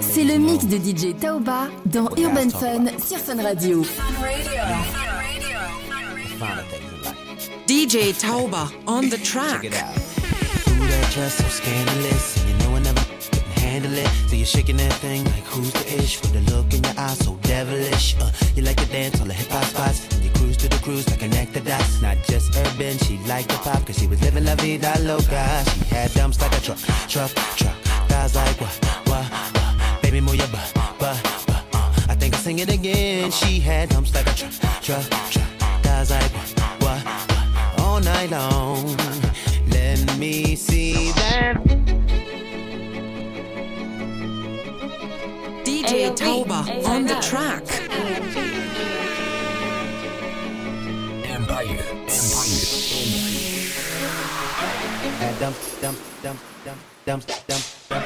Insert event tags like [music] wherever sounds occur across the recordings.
C'est le mix de DJ Taoba dans Urban Fun sur Fun Radio. DJ Taoba on the track. So you're shaking that thing like who's the ish with the look in your eyes so devilish. Uh, you like to dance on the hip hop spots, and you cruise to the cruise like connect the dots. Not just urban, she liked the pop, cause she was living la vida loca. She had dumps like a truck, truck, truck. Guys like what, what, what? Baby, move your butt, butt, butt. Uh, I think I'll sing it again. She had dumps like a truck, truck, truck. Guys like what, what, what? All night long. Let me see that. DJ Tauba on the track. Empire. Empire. Add dumps, dump, dump, dump, dumps, dump, dump.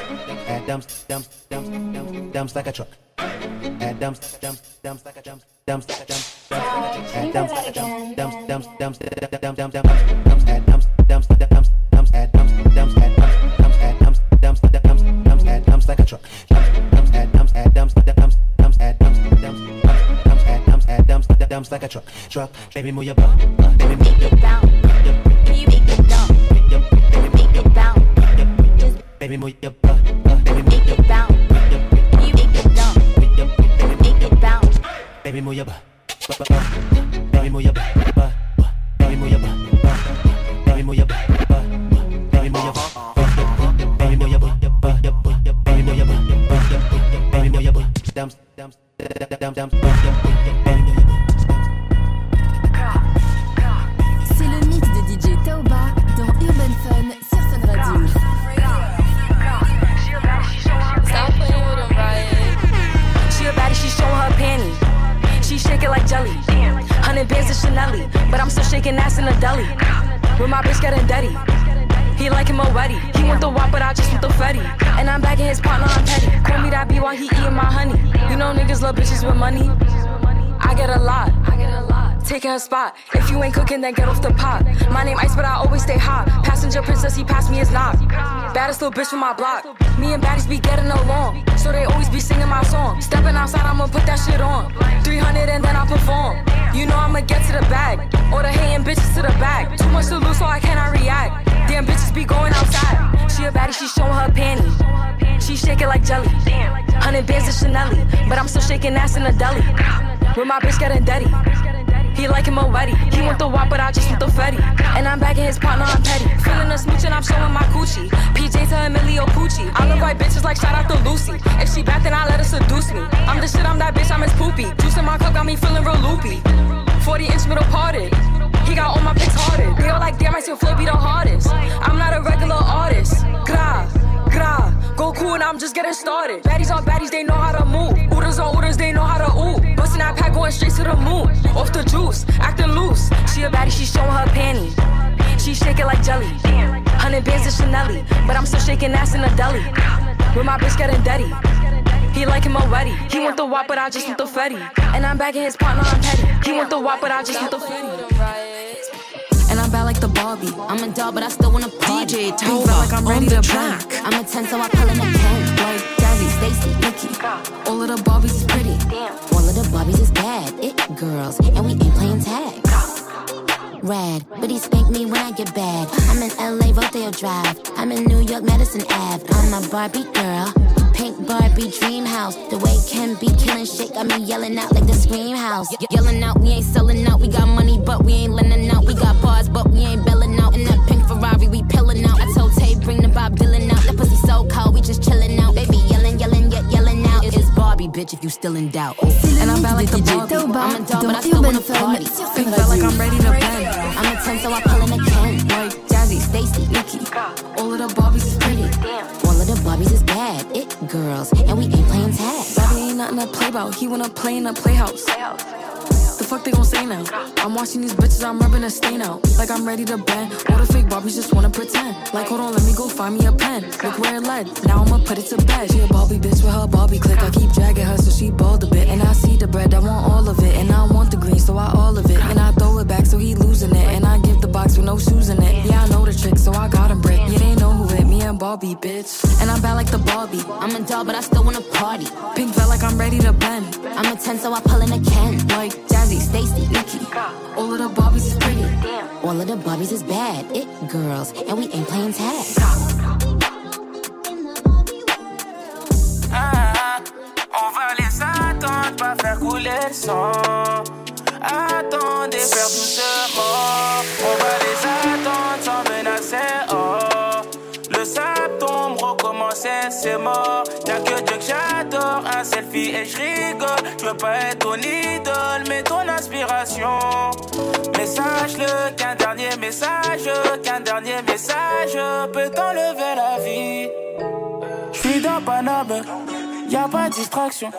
Add dumps, dumps, dumps, dumps, dumps like a truck. Add dumps, dumps, dumps like a dumps, dumps like a dumps, dumps like a truck. Add dumps, like a dumps, dumps, dumps, dumps, dumps, dumps, dumps, dumps. Add dumps, dumps, dumps, dumps, add dumps, dumps, add dumps, dumps, add dumps, dumps, dumps, dumps, add dumps like a truck. dumps like a truck, truck. Baby, move your butt, baby, move your bounce. Baby, move your butt, baby, move your butt. Baby, move your butt, baby, move your butt, baby, move your butt, baby, move your butt, baby, move your butt. Dumps, dumps, dumps, dumps, dumps, dumps. Jelly. Hundred bands of Chanel, but I'm still shaking ass in the deli. With my bitch getting dirty. He like him already. He want the wop, but I just want the fetty. And I'm back in his partner, I'm petty. Call me that B while he eating my honey. You know niggas love bitches with money. I get a lot. I get a lot. Taking her spot. If you ain't cooking, then get off the pot. My name Ice, but I always stay hot. Passenger princess, he passed me his knock. Baddest little bitch from my block. Me and baddies be getting along. So they always be singing my song. Stepping outside, I'ma put that shit on. 300 and then I perform. You know I'ma get to the bag. Or the hating bitches to the back. Too much to lose, so I cannot react. Damn bitches be going outside. She a baddie, she showing her panty. She shake it like jelly. Hundred bands of Chanel, but I'm still shaking ass in a deli. With my bitch getting dirty. He like him already. He want the wop, but I just want the fetty. And I'm back in his partner, I'm petty. Feeling a smooch and I'm showing my coochie. PJ to Emilio Pucci. I look like bitches like shout out to Lucy. If she back, then I let her seduce me. I'm the shit, I'm that bitch, I'm his poopy. Juice in my cup got me feeling real loopy. 40 inch middle parted. He got all my pics hearted. They all like, damn, I still flow be the hardest. I'm not a regular artist. Gra, gra. Go cool and I'm just getting started. Baddies on baddies, they know how to move. Ooders on ooders, they know how to ooh. Bustin' that pack going straight to the moon. Off the juice, acting loose. She a baddie, she showing her panty. She shake it like jelly. Hundred bands of Chanel, but I'm still shaking ass in a deli. With my bitch getting dirty. He like him already. He want the wop, but I just want the fetty. And I'm back in his partner, I'm petty. He want the wop, but I just want the fetty. And I'm bad like the Barbie. I'm a dog, but I still wanna party. DJ Big felt like I'm Tauba on ready the to track. I'm a 10, so I pull in a 10. Like Jazzy, Stacy, Nikki. all of the Barbies is pretty. All of the Barbies is bad. It girls, and we ain't playing tag. Rad, but he spank me when I get bad. I'm in LA, Rodeo Drive. I'm in New York, Madison Ave. I'm a Barbie girl. Pink Barbie dream house. The way Ken be killing shit got me yelling out like the scream house. Ye- yelling out, we ain't selling out. We got money, but we ain't lending out. We got bars, but we ain't belling out. In that pink Ferrari, we pillin' out. Bring the Bob Dylan out. That pussy so cold, we just chillin' out. Baby yelling, yelling, yet yelling out. It's Barbie, bitch, if you still in doubt. And I'm bad like DJ Barbie. I'm a dog, but I still wanna party. felt like I'm ready to bend. I'm a 10, so I pull in a 10. Like Jazzy, Stacy, Nikki. all of the Barbies is pretty. All of the Barbies is bad. It girls, and we ain't playing tag. Bobby ain't nothing to play about. He wanna play in a playhouse. The fuck they gon' say now? I'm watching these bitches, I'm rubbing a stain out. Like I'm ready to bend. All the fake Barbies just wanna pretend. Like, hold on, let me go find me a pen. Look where it led. Now I'ma put it to bed. She a Barbie bitch with her Barbie click. I keep dragging her so she bald a bit. And I see the bread, I want all of it. And I want the green, so I all of it. And I throw it back so he losing it. And I give the box with no shoes in it. Yeah, I know the trick, so I got him break. Barbie, bitch. And I'm bad like the Barbie. I'm a doll, but I still wanna party. Pink felt like I'm ready to bend. I'm a 10, so I pull in a Ken. Like Jazzy, Stacy, Nikki. All of the Barbies is pretty. All of the Barbies is bad. It girls, and we ain't playing tag. Ah, on va les attendre, pas faire couler le sang. Attendez, faire doucement. On va les attendre sans menacer. Oh, le sable tombe, recommencer, c'est mort. Y'a que Dieu que j'adore, un selfie et je rigole. Je veux pas être ton idole, mais sache-le qu'un dernier message, qu'un dernier message peut t'enlever la vie. J'suis dans Paname, y a pas de distraction.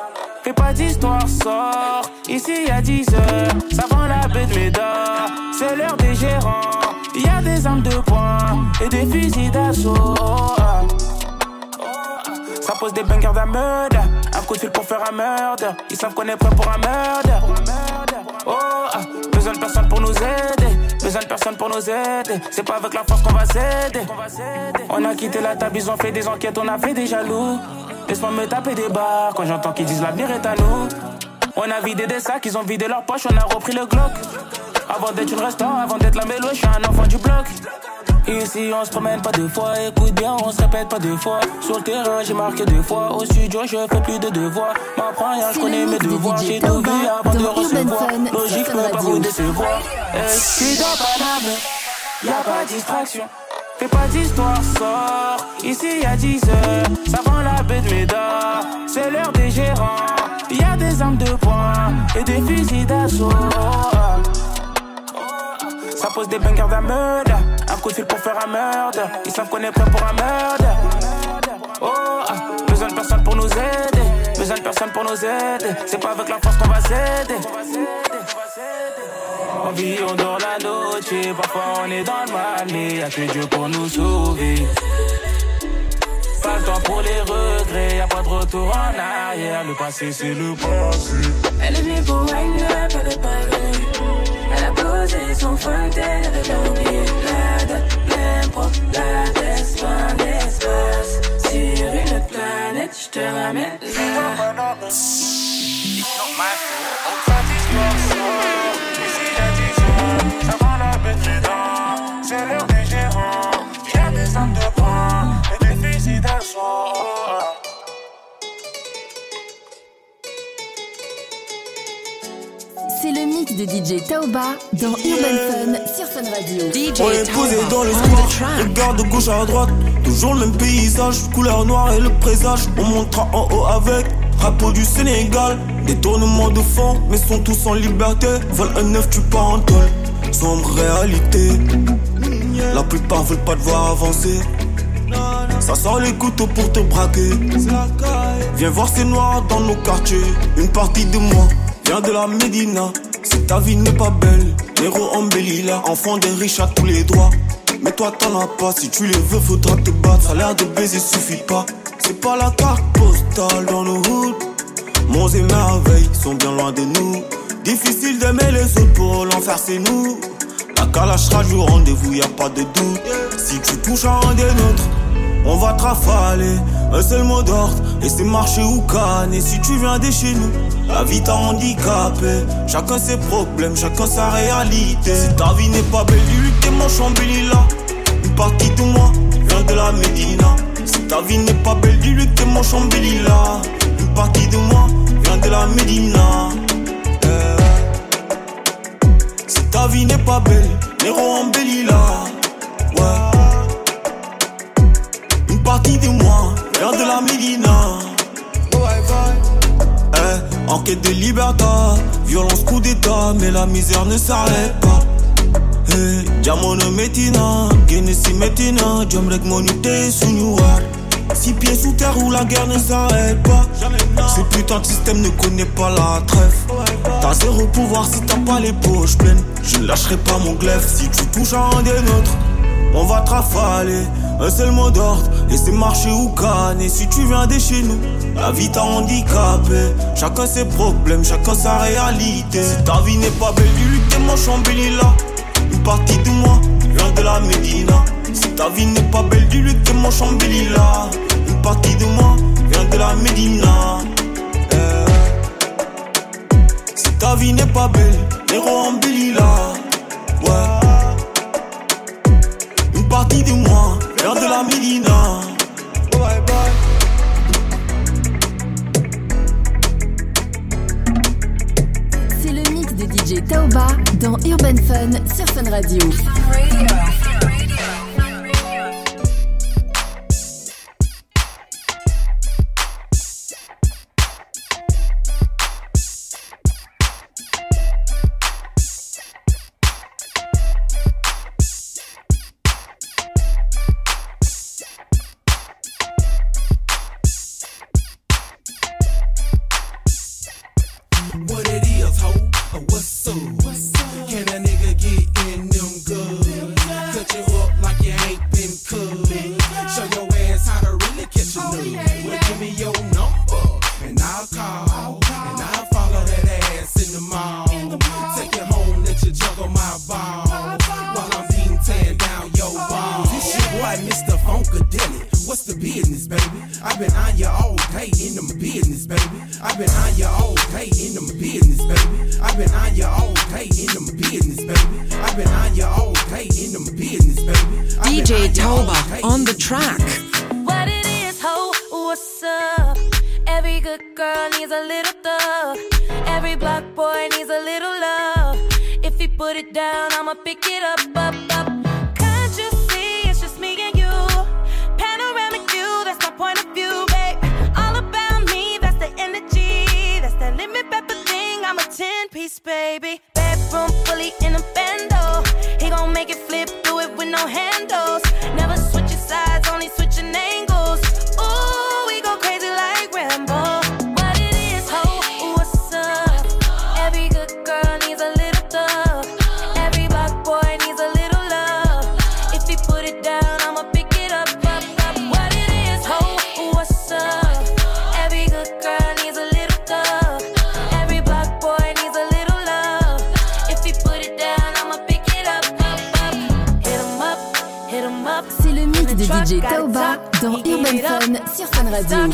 Fais pas d'histoire, sort. Ici y a 10 heures, ça vend la baie de Médard. C'est l'heure des gérants. Y a des armes de poing et des fusils d'assaut. Ça pose des bangers d'un. Un coup de fil pour faire un meurtre. Ils savent qu'on est prêt pour un meurtre. Oh, ah. Besoin de personne pour nous aider. Besoin de personne pour nous aider. C'est pas avec la force qu'on va s'aider. On a quitté la table, ils ont fait des enquêtes, on a fait des jaloux. Laisse-moi me taper des barres quand j'entends qu'ils disent l'avenir est à nous. On a vidé des sacs, ils ont vidé leurs poches, on a repris le Glock. Avant d'être une restaurant, avant d'être la mélo, je suis un enfant du bloc. Ici on se promène pas deux fois, écoute bien, on se répète pas deux fois. Sur le terrain j'ai marqué deux fois, au studio je fais plus de devoirs. M'apprends rien, je connais mes devoirs, j'ai tout vu avant de recevoir. Logique, je peux pas vous décevoir. Je suis dans Paname, y a pas de distraction. Fais pas d'histoire, sort. Ici y a 10 heures, ça vend la baie de Médard. C'est l'heure des gérants, y a des armes de poing et des fusils d'assaut. Ça pose des bangers meurtre. Un coup de fil pour faire un meurtre. Ils savent qu'on est prêt pour un meurtre. Oh, ah, besoin de personne pour nous aider. Besoin de personne pour nous aider. C'est pas avec la force qu'on va s'aider. On vit, on dort la noche. Parfois on est dans le mal, mais y'a que Dieu pour nous sauver. Pas le temps pour les regrets, y'a pas de retour en arrière. Le passé, c'est le passé. Elle est venue pour elle pas venue posés sont frontales J'en ai plein de plein d'espace. Sur une planète, je te ramène de DJ Taoba dans Urban Fun sur Fun Radio. DJ On est posé dans le square, regarde de gauche à droite, toujours le même paysage, couleur noire et le présage. On montera en haut avec drapeau du Sénégal, détournement de fond, mais sont tous en liberté. Vol un neuf, tu pars en tôle, sombre réalité. La plupart veulent pas te voir avancer. Ça sort les couteaux pour te braquer. Viens voir ces noirs dans nos quartiers. Une partie de moi vient de la Médina. Si ta vie n'est pas belle, héros embellis là, enfant des riches à tous les droits. Mais toi t'en as pas, si tu les veux, faudra te battre. Ça a l'air de baiser suffit pas. C'est pas la carte postale dans nos hoods. Monts et merveilles sont bien loin de nous. Difficile d'aimer les autres pour l'enfer, c'est nous. La calage sera du rendez-vous, y a pas de doute. Si tu touches à un des nôtres, on va te rafaler. Un seul mot d'ordre, et c'est marcher ou canner. Si tu viens de chez nous, la vie t'a handicapé. Chacun ses problèmes, chacun sa réalité. Si ta vie n'est pas belle, dis-lui que t'es mon. Une partie de moi vient de la Médina. Si ta vie n'est pas belle, dis-lui que t'es mon chambéli là. Une partie de moi vient de la Médina. Si ta vie n'est pas belle, Néro embellit là. Ouais. Une partie de moi vient de la Médina. Eh, en quête de liberté, violence, coup d'état, mais la misère ne s'arrête pas. Eh, Diamono metina, Genesis metina, Jomrek monité sous Noir. Six pieds sous terre où la guerre ne s'arrête pas. Ce putain de système ne connaît pas la trêve. T'as zéro pouvoir si t'as pas les poches pleines. Je ne lâcherai pas mon glaive si tu touches à un des nôtres. On va te rafaler, un seul mot d'ordre, c'est marcher ou canner. Si tu viens de chez nous, la vie t'a handicapé. Chacun ses problèmes, chacun sa réalité. Si ta vie n'est pas belle, que t'es mon chambéli là. Une partie de moi vient de la Médina. Si ta vie n'est pas belle, dis-lui que t'es mon moi là Une partie de moi vient de la Médina. Eh. Si ta vie n'est pas belle, héros en là Ouais. Une partie de moi L'heure de la Médina. Bye bye. DJ Taoba dans Urban Fun sur Fun Radio. it. What's the business, baby? I've been on you all day in the business, baby. I've been on you all day in the business, baby. I've been on you all day in the business, baby. I've been on you all day in the business, baby. DJ Tauba on the track. What it is, ho? What's up? Every good girl needs a little thug. Every black boy needs a little love. If he put it down, I'ma pick it up, up, up. C'est le mix de DJ Taoba dans Urban Fun sur Fun Radio.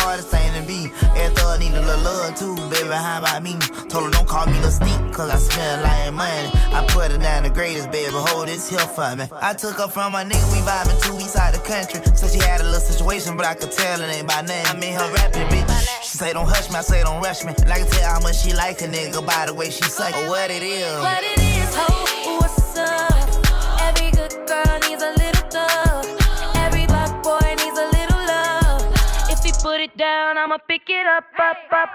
be. Every thug need a little love too, baby. How about me? Told her don't call me the sneak, cause I lot of money. I put her down the greatest, baby. Hold this here for me. I took her from my nigga, we vibing two weeks out the country. So she had a little situation, but I could tell it ain't by name. I mean her rapping, bitch. She say don't hush me, I say don't rush me. And I can tell how much she like a nigga by the way she suck or what it is. What it is, ho, what's up? Every good girl down, I'ma pick it up, up, up.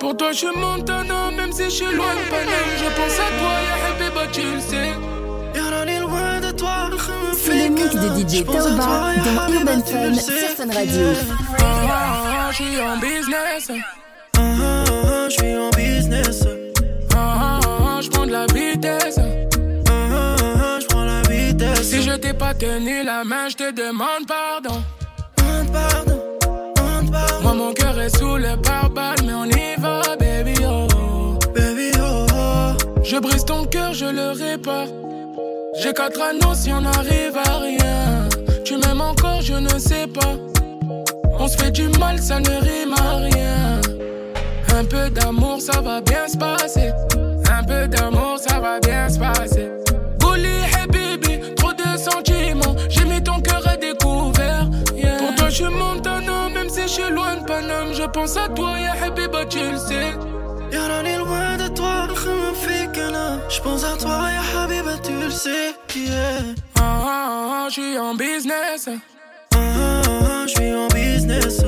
Pour toi, je suis Montana, même si je suis loin de Paname. Je pense à toi, ya Habiba, tu le sais. loin de toi. C'est le mix de DJ Taoba dans Urban Fun sur Fun Radio. Ah, ah, je suis en business. Ah, ah, je suis en business. Ah, ah, ah, je prends de la vitesse. Ah, ah, je prends la vitesse. Si je t'ai pas tenu la main, je te demande pardon. Mon cœur est sous le pare mais on y va, baby oh. Baby oh. Je brise ton cœur, je le répare. J'ai quatre anneaux si on arrive à rien. Tu m'aimes encore, je ne sais pas. On se fait du mal, ça ne rime à rien. Un peu d'amour, ça va bien se passer. Un peu d'amour, ça va bien se passer. Suis loin de Paname, je pense à toi, ya Habiba, tu le sais. Y'a est loin de toi, je pense à toi, ya Habiba, tu le sais. Yeah. Ah, ah, ah, je suis en business. Ah, ah, je suis en business.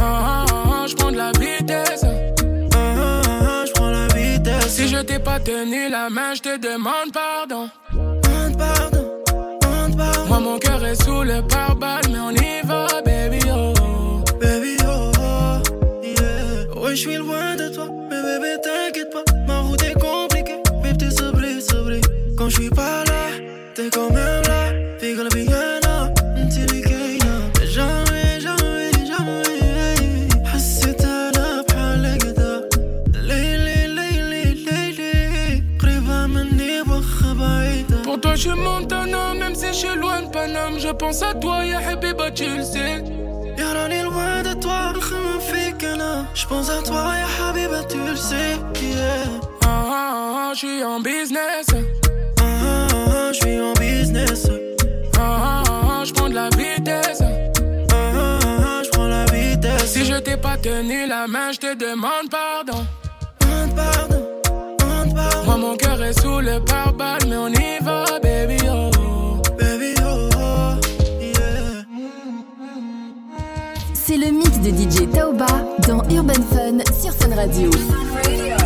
Ah, ah, ah, je prends de la vitesse. Ah, ah, je prends la vitesse. Si je t'ai pas tenu la main, je te demande pardon. Demande pardon, demande pardon. Moi, mon cœur est sous le pare-balles, mais on y va, t'es quand même là. Fais que la vie jamais, jamais, jamais. حسيت انا بحال هكذا ليلي ليلي ليلي قريبة مني واخا بعيدة Pour toi, je suis Montana, même si je suis loin de Paname. Je pense à toi, ya Habiba, tu le sais. يا راني loin de toi نخمم فيك انا Je pense à toi يا حبيبة tu le sais yeah. Ah, ah, ah, je suis en business. Tenu la main, je te demande pardon. Demande pardon, demande pardon Moi, mon cœur est sous le pare-balles, mais on y va, baby, oh. Baby, oh, oh, yeah. C'est le mix de DJ Taoba dans Urban Fun sur Fun Radio. DJ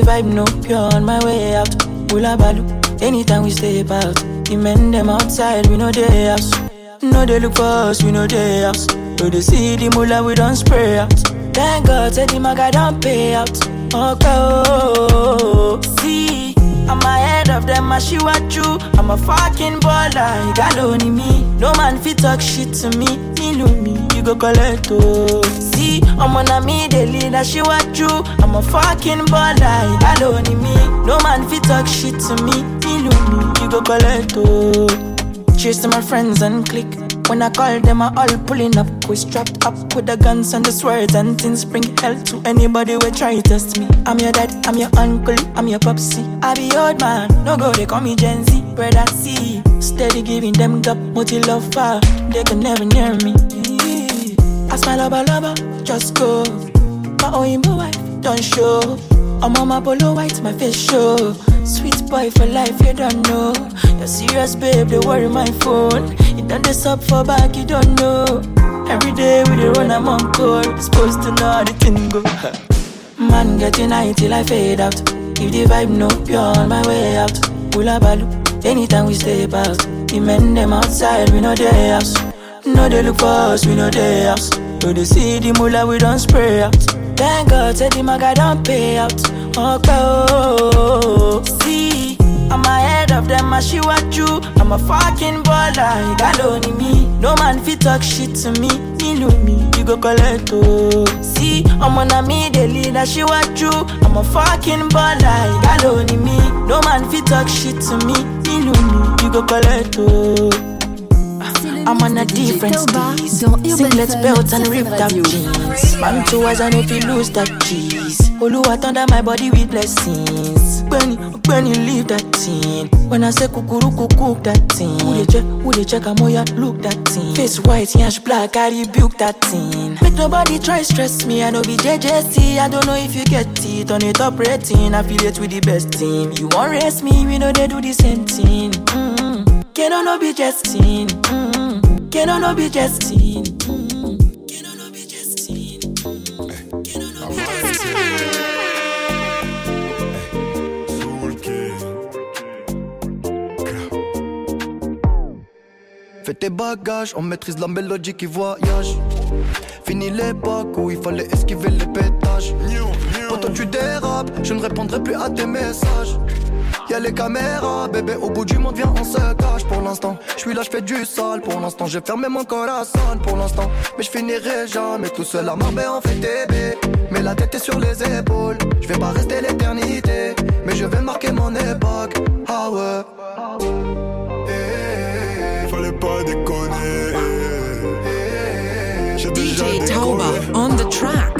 vibe no pure on my way out. Bula balu, anytime we step out. The men them outside, we know they house. No they look for us, we know they house. So they see the mullah, we don't spray out. Thank God, say the maga don't pay out. Okay, oh, oh, oh. see. I'm ahead of them, I she what you. I'm a fucking baller, you got only me. No man fit talk shit to me. Me know me, you go collect oh. See, I'm on a me, the leader, she what you. I'm a fucking baller, you got only me. No man fit talk shit to me. Me know me, you go collect oh. To my friends and click. When I call them, I all pulling up. We strapped up with the guns and the swords and things. Bring hell to anybody who try to test me. I'm your dad, I'm your uncle, I'm your popsy. I be old man, no go, they call me Gen Z. Brother C, steady giving them gap, multi love far. They can never near me. Ask my lover, lover, just go. My own wife, don't show. I'm on my polo white, my face show. Sweet boy for life, you don't know. You're serious, babe, they worry my phone. You done this up for back, you don't know. Every day we dey run, I'm on call. Supposed to know how the thing go. Man getting high till I fade out. If the vibe no pure on my way out. Bula balu, anytime we step out. The men them outside, we know they house. No they look for us, we know they house. So they see the mullah, we don't spray out. Thank God, say the maga don't pay out. Okay, oh, see, I'm ahead of them, I you. I'm a fucking baller, got only me. No man fit talk shit to me. Know me, you go collect oh. See, I'm on a me, the leader, she what you. I'm a fucking baller, got only me. No man fit talk shit to me. Know me, you go collect oh. I'm on a different steez. Singlet belt and ripped up jeans. Man two eyes and if you lose that cheese. Oluwa thunder my body with blessings. When you leave that thing. When I say kukuru cook that thing. Who they check, who they check, I'm ya look that thing. Face white, yash black, I rebuke that thing. Make nobody try stress me, I know be JJC. I don't know if you get it on it up rating. Affiliate with the best team. You won't race me, we know they do the same thing. Mm-hmm. Can I no be jesting? Mm-hmm. Can I no be jesting? Mm-hmm. Fais tes bagages, on maîtrise la mélodie qui voyage. Fini l'époque où il fallait esquiver les pétages. Quand tu dérapes, je ne répondrai plus à tes messages. Y'a les caméras, bébé, au bout du monde, viens, on se cache pour l'instant. Je suis là, je fais du sale pour l'instant. J'ai fermé mon corazon pour l'instant. Mais je finirai jamais tout seul à on fait TB. Mais la tête est sur les épaules. Je vais pas rester l'éternité, mais je vais marquer mon époque. Ah ouais. Pas déconner. DJ. Tauba on the track.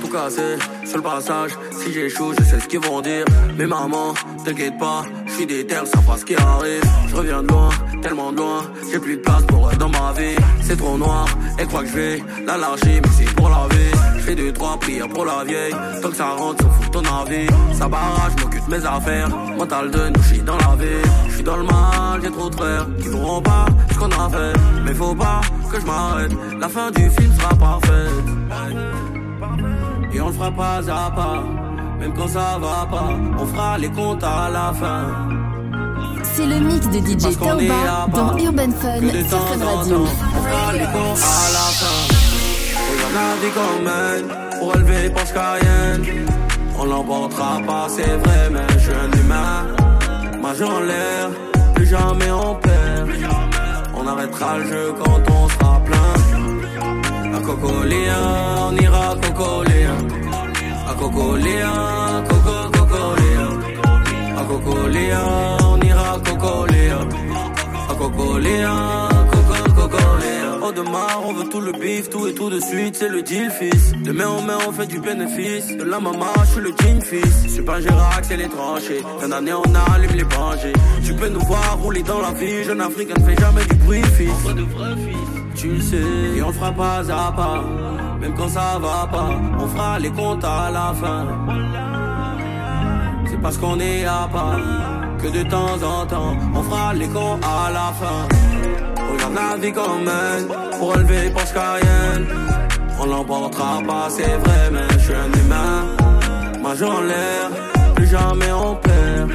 Tout casser sur le passage. Si j'échoue, je sais ce qu'ils vont dire. Mais maman, t'inquiète pas, je suis déter, ça passe ce qui arrive. Je reviens de loin, tellement loin. J'ai plus de place pour eux dans ma vie. C'est trop noir, et crois que je vais la lâcher, mais c'est pour la vie. Fais deux, trois prières pour la vieille. Tant que ça rentre, s'en fout ton avis. Ça barrage, m'occupe de mes affaires. Mental de nous, je dans la vie. Je suis dans le mal, j'ai trop de frères qui voudront pas ce qu'on a fait. Mais faut pas que je m'arrête. La fin du film sera parfaite. Et on le fera pas à pas, même quand ça va pas, on fera les comptes à la fin. C'est le mix de DJ Taoba dans Urban Fun sur Fun Radio. on fera les comptes à la fin. La vie qu'on mène, pour élever Cayenne. On l'emportera pas, c'est vrai, mais je suis un humain. Majeur en l'air, plus jamais on perd. On arrêtera le jeu quand on sera plein. À Cocoléa, on ira Cocoléa. À Cocoléa, Coco Cocoléa. À Cocoléa, on ira. À Cocoléa, Coco Au demain, on veut tout le bif, tout et tout de suite, c'est le deal, fils. De main en main, on fait du bénéfice. De la maman, je suis le jean fils. Je suis pas Girac, c'est les tranchées. Fin d'année, on allume les branchés. Tu peux nous voir rouler dans la vie. Jeune Africain ne fait jamais du bruit, fils. Tu le sais, et on fera pas à pas. Même quand ça va pas, on fera les comptes à la fin. C'est parce qu'on est à part que de temps en temps, on fera les comptes à la fin. La vie qu'on mène pour relever Porsche Cayenne. On l'emportera pas, c'est vrai, mais je suis un humain. Majeur en l'air, plus jamais on perd.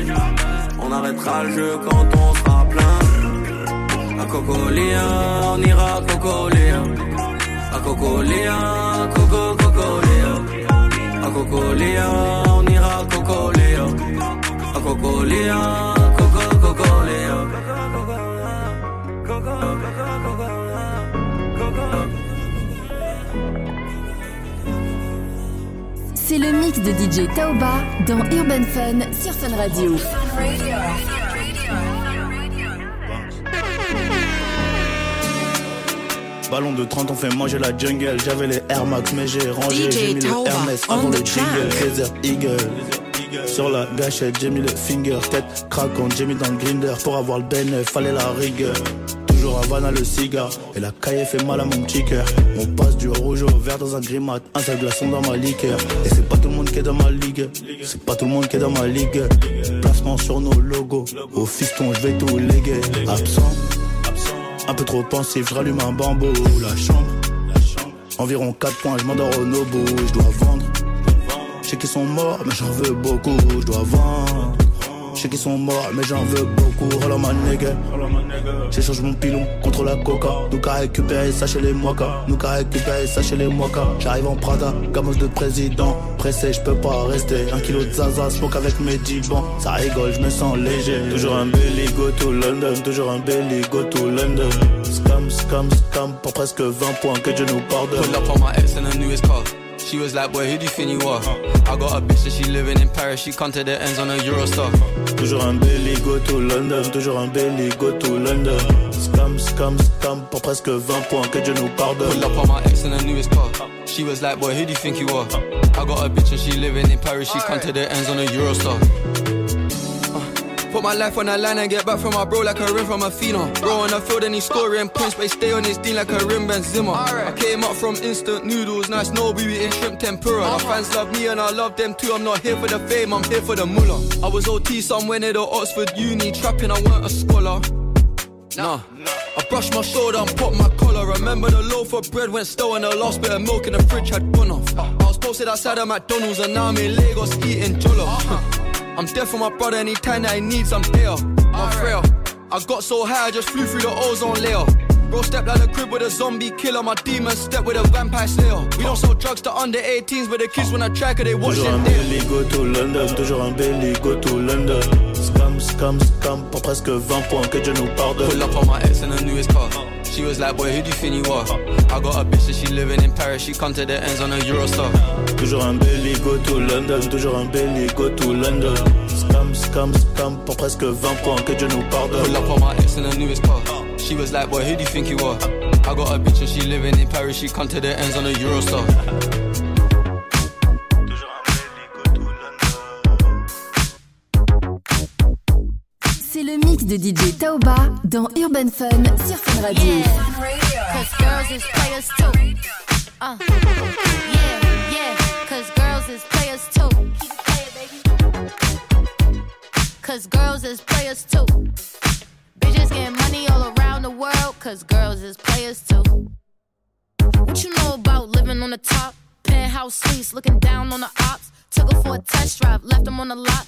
On arrêtera le jeu quand on sera plein. À Cocoléa, on ira Cocoléa. À Cocoléa, Coco Cocoléa. À Cocoléa, on ira Cocoléa. À Cocoléa, Coco Cocoléa. C'est le mix de DJ Taoba dans Urban Fun sur Fun Radio. Ballon de 30, on fait manger la jungle. J'avais les Air Max, mais j'ai rangé. J'ai mis le Hermès avant le jingle. Desert Eagle. Sur la gâchette, j'ai mis le finger. Tête craquante, j'ai mis dans le grinder. Pour avoir le bénéf, fallait la rigueur. Havana le cigare. Et la caille fait mal à mon petit cœur. On passe du rouge au vert dans un grimat. Un seul glaçon dans ma liqueur. Et c'est pas tout le monde qui est dans ma ligue. C'est pas tout le monde qui est dans ma ligue. Placement sur nos logos. Au fiston, je vais tout léguer. Absent. Un peu trop pensif, je rallume un bambou. La chambre. Environ 4 points, je m'endors au nobo. Je dois vendre. Je sais qu'ils sont morts, mais j'en veux beaucoup. Je dois vendre. Je sais qu'ils sont morts, mais j'en veux beaucoup. Roll on my nigga. J'échange mon pilon contre la coca. Nous qu'à récupérer ça chez les moika. Nous qu'à récupérer ça chez les moika. J'arrive en Prada, gamos de président. Pressé, je peux pas rester. Un kilo de zaza, smoke avec mes dibans. Ça rigole, je me sens léger. Toujours un belly, go to London. Toujours un belly, go to London. Scam, scam, scam. Pour presque 20 points, que Dieu nous pardonne. Pull up on my ex in the newest car. She was like, boy, who do you think you are? I got a bitch that she living in Paris. She come to the ends on a Eurostar. Toujours un belly, go to London. Toujours un belly, go to London. Scam, scam, scam. Pour presque 20 points, que Dieu nous pardonne. Pull up on my ex in the newest car. She was like, boy, who do you think you are? I got a bitch and she living in Paris. She come to the ends on a Eurostar. Put my life on the line and get back from my bro like a rim from a phenom. Bro on the field and he's scoring points, but he stay on his team like a rim Benzema. I came up from instant noodles, nice no we eating shrimp tempura. My uh-huh. fans love me and I love them too. I'm not here for the fame, I'm here for the mullah. I was OT somewhere near the Oxford Uni, trapping, I weren't a scholar. Nah. nah. I brushed my shoulder and popped my collar. Remember the loaf of bread went stale and the last bit of milk in the fridge had gone off. Uh-huh. I was posted outside of McDonald's and now I'm in Lagos eating jollof. Uh-huh. [laughs] I'm there for my brother anytime that he needs some air. I'm frail. I got so high I just flew through the ozone layer. Bro stepped out the crib with a zombie killer. My demons step with a vampire slayer. We don't sell drugs to under 18s, but the kids when I track it, they watch Toujours un it. belly, go to London. Toujours un belly, go to London. Scam, scam, scam pour presque 20 points, que Dieu nous pardonne. Pull up on my ex in the newest car. She was like, boy, who do you think you are? I got a bitch that she living in Paris. She come to the ends on a Eurostar. Toujours un belly, go to London. Toujours un belly, go to London. Scam, scam, scam pour presque 20 points, que Dieu nous pardonne. Pull up on my ex in the newest car. She was like, boy, who do you think you are? I got a bitch and she living in Paris. She come to the ends on a Eurostar. De DJ Tauba dans Urban Fun sur Fun Radio. Cause girls is players too. Uh, yeah, yeah, cause girls is players too. Cause girls is players too. Bitches getting money all around the world, cause girls is players too. What you know about living on the top? Penthouse suites, looking down on the ops. Took her for a test drive, left them on the lot.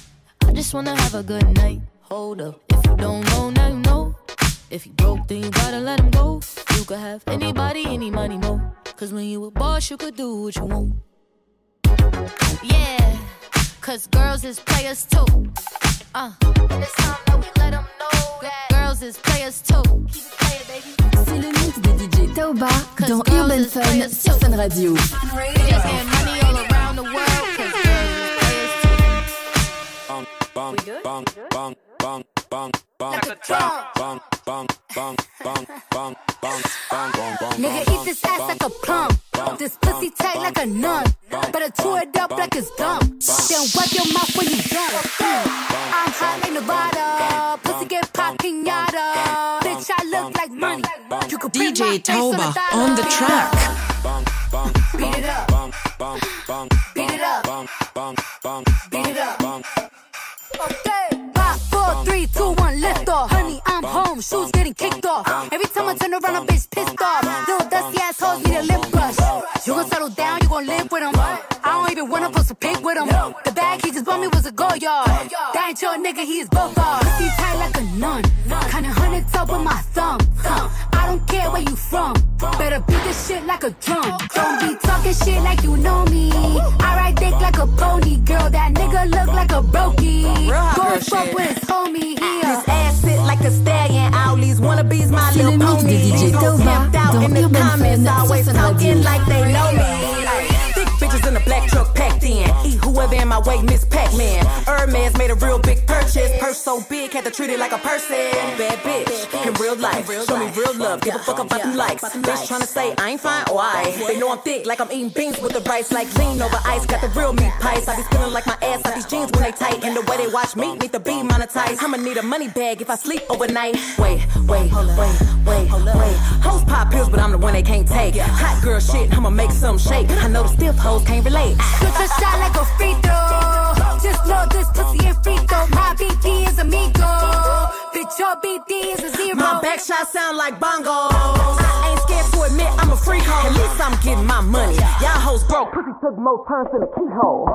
I just wanna have a good night. Hold up, if you don't know, now you know. If you broke, then you gotta let him go. You could have anybody, any money, mo. Cause when you a boss, you could do what you want. Yeah, cause girls is players too. Uh, and it's time that we let 'em know that girls is players too. Keep it playing, baby. C'est le mix de DJ Tauba dans Urban Fun sur Fun Radio. Bitches getting money all around the world, bang, bang, bang, bang, bang, bang, Like a drum. bang, bang, bang, bang, bang, bang, bang, bang, bang, Nigga, bang, eat this ass bang, like a plum. This pussy tight like a nun. Better chew it up like it's gum. Then wipe your mouth when you done. I'm hot like Nevada. Pussy get pop pinata. Bitch, I look like money. You could print my DJ face on a Tauba dollar. on the track. Beat it up. bang, bang, bang, Beat it up. bang, bang, bang, Beat it up. Four, three, two, one, lift off. Honey, I'm home. Shoes getting kicked off. Every time I turn around, a bitch pissed off. Little dusty assholes need a lip brush. You gon' settle down, you gon' live with him. I don't even wanna post a pic with him. The bag he just bought me was a go yard. That ain't your nigga, he is both off. Pussy tight like a nun. Kinda hundred top with my thumb. Huh. I don't care where you from. Better beat this shit like a drum. Don't be talking shit like you know me. I ride dick like a pony, girl. That nigga look like a brokey. Go fuck with c'est le mix de DJ Tauba dans Urban Fun sur me Radio. Thick bitches in a black truck pack. Eat whoever in my way, Miss Pac-Man. Hermes made a real big purchase. Purse so big, had to treat it like a person. Bad bitch in real life. Show me real love. Give a fuck about them likes. Bitch tryna say I ain't fine. Oh, Why? They know I'm thick, like I'm eating beans with the rice. Like lean over ice. Got the real meat pies. I be feeling like my ass out these jeans when they tight. And the way they watch me need to be monetized. I'ma need a money bag if I sleep overnight. Wait, wait, wait, wait, wait. Hoes pop pills, but I'm the one they can't take. Hot girl shit, I'ma make some shake. I know the stiff hoes can't relate. Shoot your shot like a free throw. Just know this pussy ain't free throw. My BD is amigo. Bitch, your BD is a zero. My back shot sound like bongos. I ain't scared to admit I'm a freak hoe. At least I'm getting my money. Y'all hoes broke. Pussy took more turns than a keyhole.